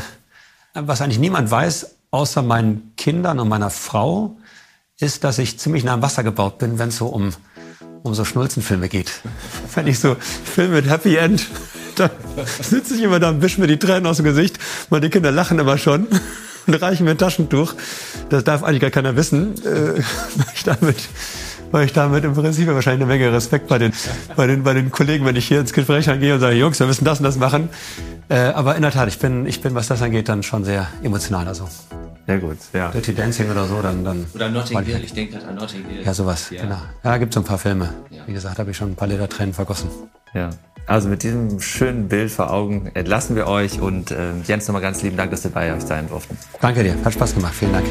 was eigentlich niemand weiß, außer meinen Kindern und meiner Frau, ist, dass ich ziemlich nah am Wasser gebaut bin, wenn es so um, um so Schnulzenfilme geht. Wenn ich so Filme mit Happy End, da sitze ich immer da und wische mir die Tränen aus dem Gesicht. Meine Kinder lachen immer schon und reichen mir ein Taschentuch. Das darf eigentlich gar keiner wissen, äh, weil ich damit weil ich damit im Prinzip wahrscheinlich eine Menge Respekt bei den, bei den, bei den Kollegen, wenn ich hier ins Gespräch angehe und sage, Jungs, wir müssen das und das machen. Äh, aber in der Tat, ich bin, ich bin, was das angeht, dann schon sehr emotional. Also sehr gut, ja. Dirty Dancing oder so, dann. dann oder Notting Hill, ich denke gerade an Notting Hill. Ja, sowas, ja. genau. Ja, gibt so ein paar Filme. Ja. Wie gesagt, habe ich schon ein paar Liter Tränen vergossen. Ja. Also mit diesem schönen Bild vor Augen entlassen wir euch und äh, Jens nochmal ganz lieben Dank, dass wir bei euch sein durften. Danke dir, hat Spaß gemacht, vielen Dank.